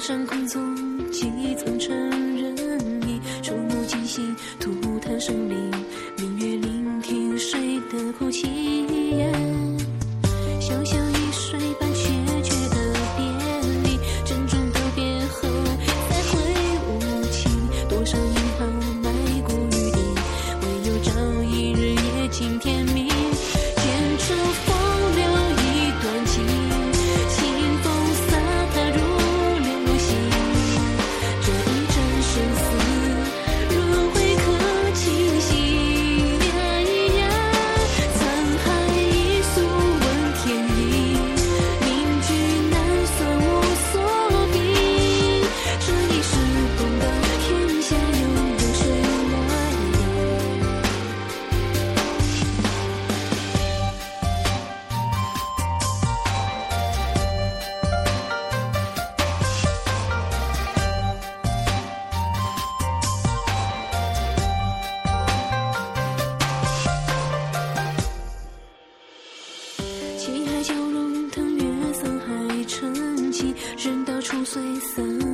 山空纵几，曾承认你触目惊心，涂炭生灵。随散。